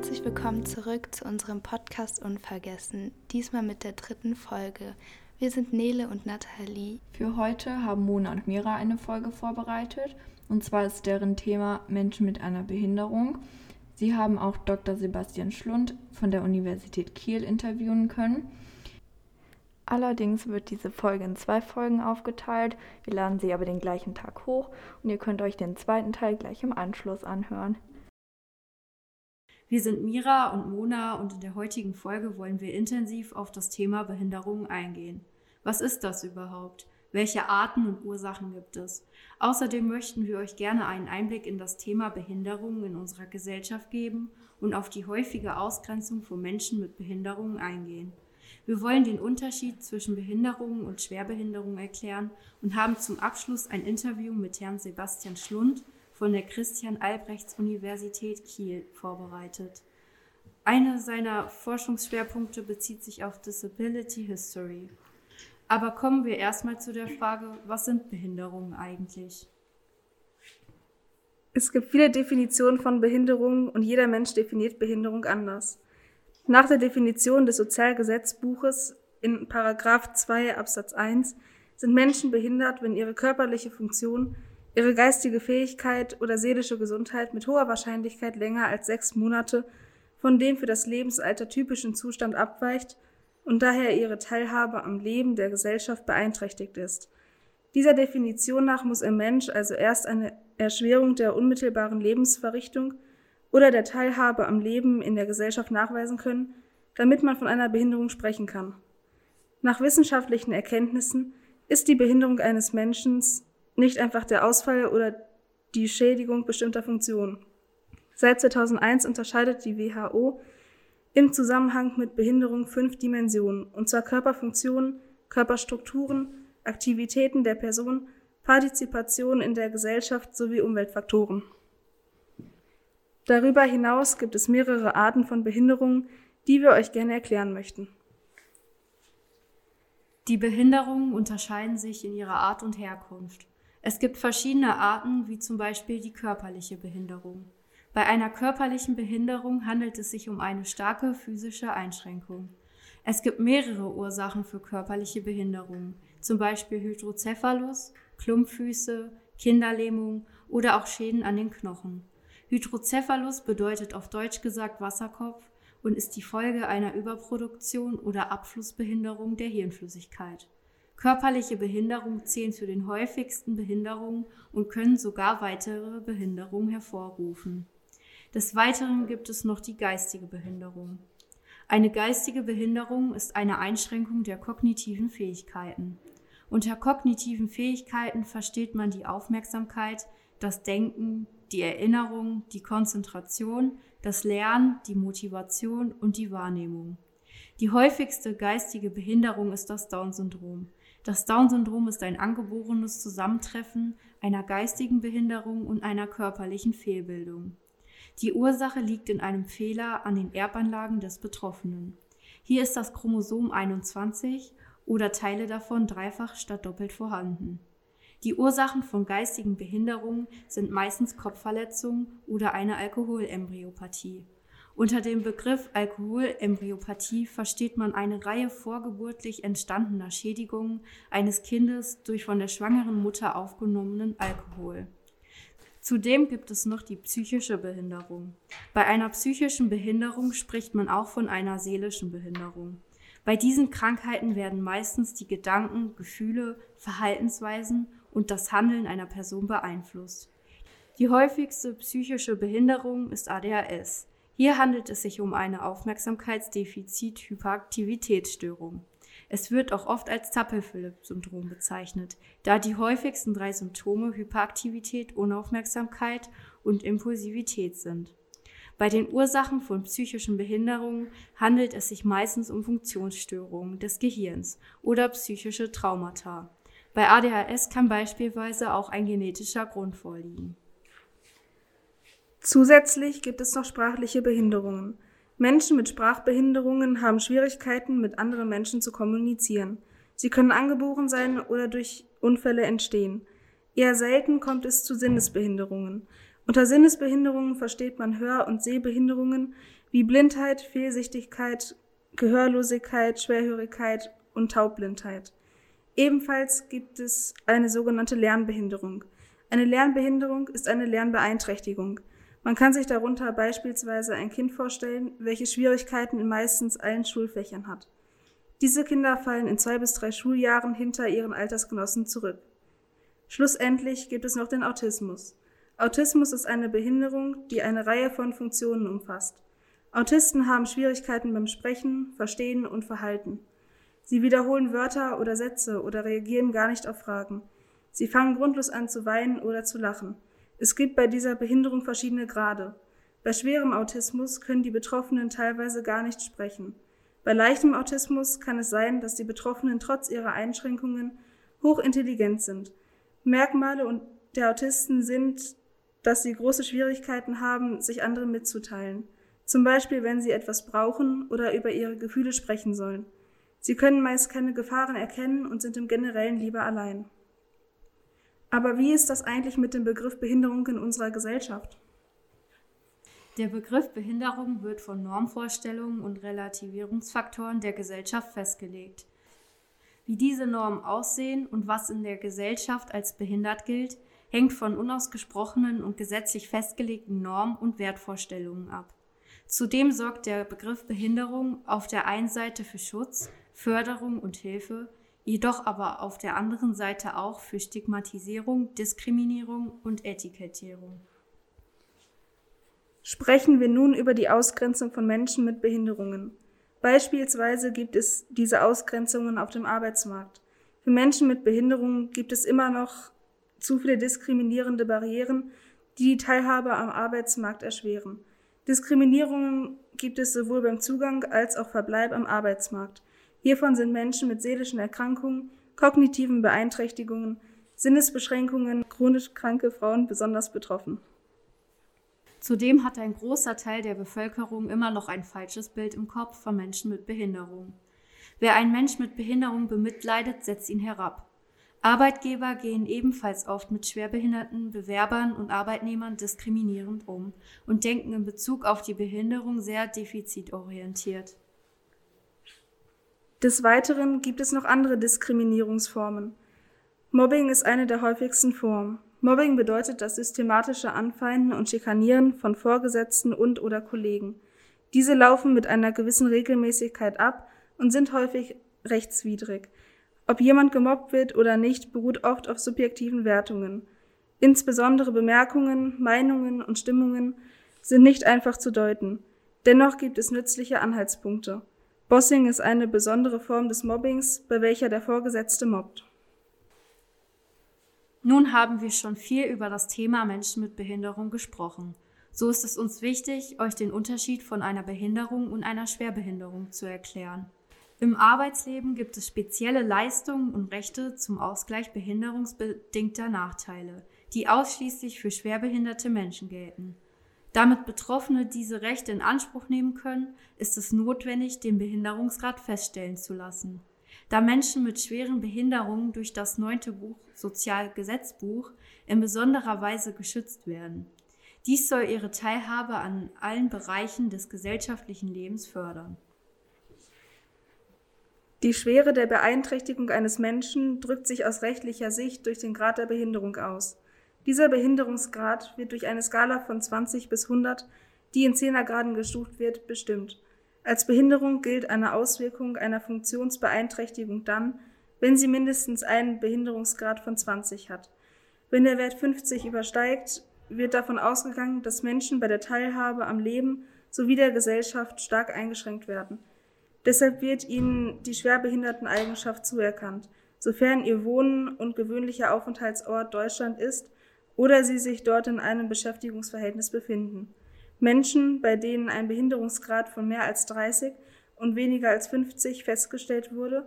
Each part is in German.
Herzlich willkommen zurück zu unserem Podcast Unvergessen, diesmal mit der dritten Folge. Wir sind Nele und Nathalie. Für heute haben Mona und Mira eine Folge vorbereitet, und zwar ist deren Thema Menschen mit einer Behinderung. Sie haben auch Dr. Sebastian Schlund von der Universität Kiel interviewen können. Allerdings wird diese Folge in zwei Folgen aufgeteilt. Wir laden sie aber den gleichen Tag hoch und ihr könnt euch den zweiten Teil gleich im Anschluss anhören. Wir sind Mira und Mona und in der heutigen Folge wollen wir intensiv auf das Thema Behinderung eingehen. Was ist das überhaupt? Welche Arten und Ursachen gibt es? Außerdem möchten wir euch gerne einen Einblick in das Thema Behinderung in unserer Gesellschaft geben und auf die häufige Ausgrenzung von Menschen mit Behinderungen eingehen. Wir wollen den Unterschied zwischen Behinderungen und Schwerbehinderung erklären und haben zum Abschluss ein Interview mit Herrn Sebastian Schlund von der Christian-Albrechts-Universität Kiel vorbereitet. Einer seiner Forschungsschwerpunkte bezieht sich auf Disability History. Aber kommen wir erstmal zu der Frage, was sind Behinderungen eigentlich? Es gibt viele Definitionen von Behinderungen und jeder Mensch definiert Behinderung anders. Nach der Definition des Sozialgesetzbuches in Paragraph 2 Absatz 1 sind Menschen behindert, wenn ihre körperliche Funktion, ihre geistige Fähigkeit oder seelische Gesundheit mit hoher Wahrscheinlichkeit länger als sechs Monate von dem für das Lebensalter typischen Zustand abweicht und daher ihre Teilhabe am Leben der Gesellschaft beeinträchtigt ist. Dieser Definition nach muss ein Mensch also erst eine Erschwerung der unmittelbaren Lebensverrichtung oder der Teilhabe am Leben in der Gesellschaft nachweisen können, damit man von einer Behinderung sprechen kann. Nach wissenschaftlichen Erkenntnissen ist die Behinderung eines Menschen nicht einfach der Ausfall oder die Schädigung bestimmter Funktionen. Seit 2001 unterscheidet die WHO im Zusammenhang mit Behinderung fünf Dimensionen, und zwar Körperfunktionen, Körperstrukturen, Aktivitäten der Person, Partizipation in der Gesellschaft sowie Umweltfaktoren. Darüber hinaus gibt es mehrere Arten von Behinderungen, die wir euch gerne erklären möchten. Die Behinderungen unterscheiden sich in ihrer Art und Herkunft. Es gibt verschiedene Arten, wie zum Beispiel die körperliche Behinderung. Bei einer körperlichen Behinderung handelt es sich um eine starke physische Einschränkung. Es gibt mehrere Ursachen für körperliche Behinderungen, zum Beispiel Hydrocephalus, Klumpfüße, Kinderlähmung oder auch Schäden an den Knochen. Hydrocephalus bedeutet auf Deutsch gesagt Wasserkopf und ist die Folge einer Überproduktion oder Abflussbehinderung der Hirnflüssigkeit. Körperliche Behinderungen zählen zu den häufigsten Behinderungen und können sogar weitere Behinderungen hervorrufen. Des Weiteren gibt es noch die geistige Behinderung. Eine geistige Behinderung ist eine Einschränkung der kognitiven Fähigkeiten. Unter kognitiven Fähigkeiten versteht man die Aufmerksamkeit, das Denken, die Erinnerung, die Konzentration, das Lernen, die Motivation und die Wahrnehmung. Die häufigste geistige Behinderung ist das Down-Syndrom. Das Down-Syndrom ist ein angeborenes Zusammentreffen einer geistigen Behinderung und einer körperlichen Fehlbildung. Die Ursache liegt in einem Fehler an den Erbanlagen des Betroffenen. Hier ist das Chromosom 21 oder Teile davon dreifach statt doppelt vorhanden. Die Ursachen von geistigen Behinderungen sind meistens Kopfverletzungen oder eine Alkoholembryopathie. Unter dem Begriff Alkoholembryopathie versteht man eine Reihe vorgeburtlich entstandener Schädigungen eines Kindes durch von der schwangeren Mutter aufgenommenen Alkohol. Zudem gibt es noch die psychische Behinderung. Bei einer psychischen Behinderung spricht man auch von einer seelischen Behinderung. Bei diesen Krankheiten werden meistens die Gedanken, Gefühle, Verhaltensweisen und das Handeln einer Person beeinflusst. Die häufigste psychische Behinderung ist ADHS. Hier handelt es sich um eine Aufmerksamkeitsdefizit-Hyperaktivitätsstörung. Es wird auch oft als Zappel-Philipp-Syndrom bezeichnet, da die häufigsten drei Symptome Hyperaktivität, Unaufmerksamkeit und Impulsivität sind. Bei den Ursachen von psychischen Behinderungen handelt es sich meistens um Funktionsstörungen des Gehirns oder psychische Traumata. Bei ADHS kann beispielsweise auch ein genetischer Grund vorliegen. Zusätzlich gibt es noch sprachliche Behinderungen. Menschen mit Sprachbehinderungen haben Schwierigkeiten, mit anderen Menschen zu kommunizieren. Sie können angeboren sein oder durch Unfälle entstehen. Eher selten kommt es zu Sinnesbehinderungen. Unter Sinnesbehinderungen versteht man Hör- und Sehbehinderungen wie Blindheit, Fehlsichtigkeit, Gehörlosigkeit, Schwerhörigkeit und Taubblindheit. Ebenfalls gibt es eine sogenannte Lernbehinderung. Eine Lernbehinderung ist eine Lernbeeinträchtigung. Man kann sich darunter beispielsweise ein Kind vorstellen, welches Schwierigkeiten in meistens allen Schulfächern hat. Diese Kinder fallen in zwei bis drei Schuljahren hinter ihren Altersgenossen zurück. Schlussendlich gibt es noch den Autismus. Autismus ist eine Behinderung, die eine Reihe von Funktionen umfasst. Autisten haben Schwierigkeiten beim Sprechen, Verstehen und Verhalten. Sie wiederholen Wörter oder Sätze oder reagieren gar nicht auf Fragen. Sie fangen grundlos an zu weinen oder zu lachen. Es gibt bei dieser Behinderung verschiedene Grade. Bei schwerem Autismus können die Betroffenen teilweise gar nicht sprechen. Bei leichtem Autismus kann es sein, dass die Betroffenen trotz ihrer Einschränkungen hochintelligent sind. Merkmale der Autisten sind, dass sie große Schwierigkeiten haben, sich anderen mitzuteilen. Zum Beispiel, wenn sie etwas brauchen oder über ihre Gefühle sprechen sollen. Sie können meist keine Gefahren erkennen und sind im Generellen lieber allein. Aber wie ist das eigentlich mit dem Begriff Behinderung in unserer Gesellschaft? Der Begriff Behinderung wird von Normvorstellungen und Relativierungsfaktoren der Gesellschaft festgelegt. Wie diese Normen aussehen und was in der Gesellschaft als behindert gilt, hängt von unausgesprochenen und gesetzlich festgelegten Normen und Wertvorstellungen ab. Zudem sorgt der Begriff Behinderung auf der einen Seite für Schutz, Förderung und Hilfe, jedoch aber auf der anderen Seite auch für Stigmatisierung, Diskriminierung und Etikettierung. Sprechen wir nun über die Ausgrenzung von Menschen mit Behinderungen. Beispielsweise gibt es diese Ausgrenzungen auf dem Arbeitsmarkt. Für Menschen mit Behinderungen gibt es immer noch zu viele diskriminierende Barrieren, die die Teilhabe am Arbeitsmarkt erschweren. Diskriminierungen gibt es sowohl beim Zugang als auch Verbleib am Arbeitsmarkt. Hiervon sind Menschen mit seelischen Erkrankungen, kognitiven Beeinträchtigungen, Sinnesbeschränkungen, chronisch kranke Frauen besonders betroffen. Zudem hat ein großer Teil der Bevölkerung immer noch ein falsches Bild im Kopf von Menschen mit Behinderung. Wer einen Mensch mit Behinderung bemitleidet, setzt ihn herab. Arbeitgeber gehen ebenfalls oft mit schwerbehinderten Bewerbern und Arbeitnehmern diskriminierend um und denken in Bezug auf die Behinderung sehr defizitorientiert. Des Weiteren gibt es noch andere Diskriminierungsformen. Mobbing ist eine der häufigsten Formen. Mobbing bedeutet das systematische Anfeinden und Schikanieren von Vorgesetzten und oder Kollegen. Diese laufen mit einer gewissen Regelmäßigkeit ab und sind häufig rechtswidrig. Ob jemand gemobbt wird oder nicht, beruht oft auf subjektiven Wertungen. Insbesondere Bemerkungen, Meinungen und Stimmungen sind nicht einfach zu deuten. Dennoch gibt es nützliche Anhaltspunkte. Bossing ist eine besondere Form des Mobbings, bei welcher der Vorgesetzte mobbt. Nun haben wir schon viel über das Thema Menschen mit Behinderung gesprochen. So ist es uns wichtig, euch den Unterschied von einer Behinderung und einer Schwerbehinderung zu erklären. Im Arbeitsleben gibt es spezielle Leistungen und Rechte zum Ausgleich behinderungsbedingter Nachteile, die ausschließlich für schwerbehinderte Menschen gelten. Damit Betroffene diese Rechte in Anspruch nehmen können, ist es notwendig, den Behinderungsgrad feststellen zu lassen da Menschen mit schweren Behinderungen durch das neunte Buch Sozialgesetzbuch in besonderer Weise geschützt werden. Dies soll ihre Teilhabe an allen Bereichen des gesellschaftlichen Lebens fördern. Die Schwere der Beeinträchtigung eines Menschen drückt sich aus rechtlicher Sicht durch den Grad der Behinderung aus. Dieser Behinderungsgrad wird durch eine Skala von 20 bis 100, die in Zehnergraden gestuft wird, bestimmt. Als Behinderung gilt eine Auswirkung einer Funktionsbeeinträchtigung dann, wenn sie mindestens einen Behinderungsgrad von 20 hat. Wenn der Wert 50 übersteigt, wird davon ausgegangen, dass Menschen bei der Teilhabe am Leben sowie der Gesellschaft stark eingeschränkt werden. Deshalb wird ihnen die Schwerbehinderteneigenschaft zuerkannt, sofern ihr Wohnen und gewöhnlicher Aufenthaltsort Deutschland ist oder sie sich dort in einem Beschäftigungsverhältnis befinden. Menschen, bei denen ein Behinderungsgrad von mehr als 30 und weniger als 50 festgestellt wurde,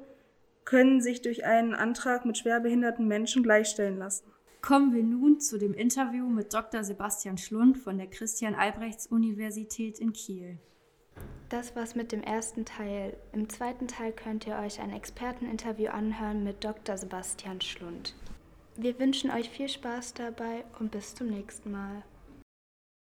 können sich durch einen Antrag mit schwerbehinderten Menschen gleichstellen lassen. Kommen wir nun zu dem Interview mit Dr. Sebastian Schlund von der Christian-Albrechts-Universität in Kiel. Das war's mit dem ersten Teil. Im zweiten Teil könnt ihr euch ein Experteninterview anhören mit Dr. Sebastian Schlund. Wir wünschen euch viel Spaß dabei und bis zum nächsten Mal.